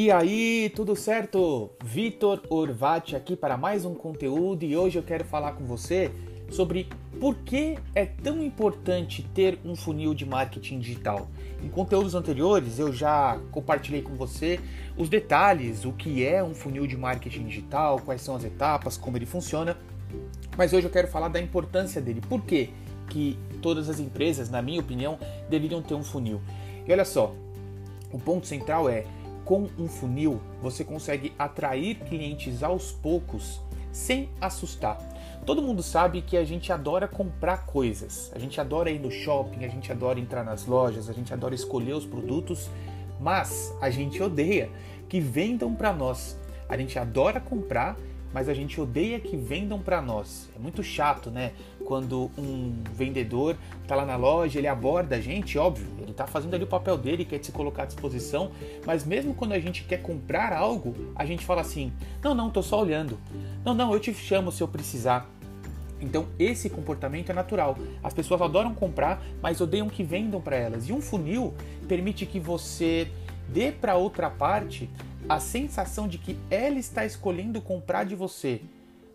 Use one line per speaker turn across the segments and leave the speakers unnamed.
E aí, tudo certo? Vitor Orvati aqui para mais um conteúdo e hoje eu quero falar com você sobre por que é tão importante ter um funil de marketing digital. Em conteúdos anteriores eu já compartilhei com você os detalhes, o que é um funil de marketing digital, quais são as etapas, como ele funciona, mas hoje eu quero falar da importância dele. Por que que todas as empresas, na minha opinião, deveriam ter um funil? E olha só, o ponto central é com um funil, você consegue atrair clientes aos poucos sem assustar. Todo mundo sabe que a gente adora comprar coisas, a gente adora ir no shopping, a gente adora entrar nas lojas, a gente adora escolher os produtos, mas a gente odeia que vendam para nós. A gente adora comprar, mas a gente odeia que vendam para nós. É muito chato, né? Quando um vendedor tá lá na loja, ele aborda a gente, óbvio, ele tá fazendo ali o papel dele, quer se colocar à disposição, mas mesmo quando a gente quer comprar algo, a gente fala assim: "Não, não, tô só olhando. Não, não, eu te chamo se eu precisar". Então, esse comportamento é natural. As pessoas adoram comprar, mas odeiam que vendam para elas. E um funil permite que você dê para outra parte a sensação de que ela está escolhendo comprar de você,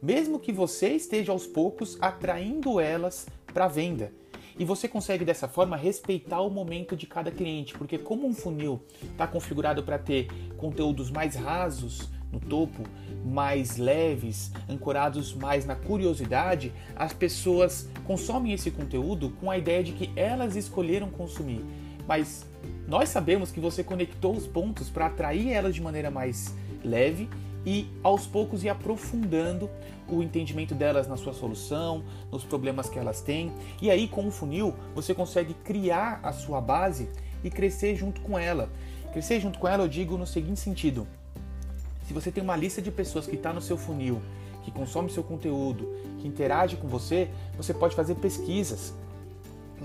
mesmo que você esteja aos poucos atraindo elas para venda. E você consegue dessa forma respeitar o momento de cada cliente, porque como um funil está configurado para ter conteúdos mais rasos no topo, mais leves, ancorados mais na curiosidade, as pessoas consomem esse conteúdo com a ideia de que elas escolheram consumir. Mas nós sabemos que você conectou os pontos para atrair elas de maneira mais leve e aos poucos ir aprofundando o entendimento delas na sua solução, nos problemas que elas têm. E aí, com o funil, você consegue criar a sua base e crescer junto com ela. Crescer junto com ela, eu digo no seguinte sentido: se você tem uma lista de pessoas que está no seu funil, que consome seu conteúdo, que interage com você, você pode fazer pesquisas.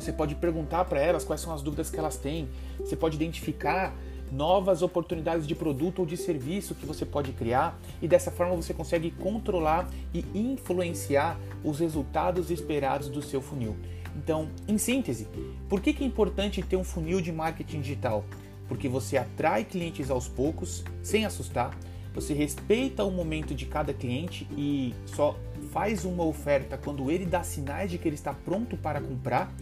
Você pode perguntar para elas quais são as dúvidas que elas têm. Você pode identificar novas oportunidades de produto ou de serviço que você pode criar e dessa forma você consegue controlar e influenciar os resultados esperados do seu funil. Então, em síntese, por que é importante ter um funil de marketing digital? Porque você atrai clientes aos poucos, sem assustar, você respeita o momento de cada cliente e só faz uma oferta quando ele dá sinais de que ele está pronto para comprar.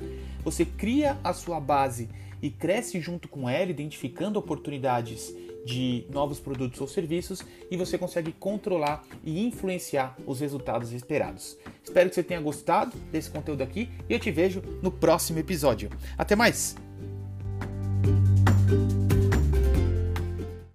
Você cria a sua base e cresce junto com ela, identificando oportunidades de novos produtos ou serviços e você consegue controlar e influenciar os resultados esperados. Espero que você tenha gostado desse conteúdo aqui e eu te vejo no próximo episódio. Até mais!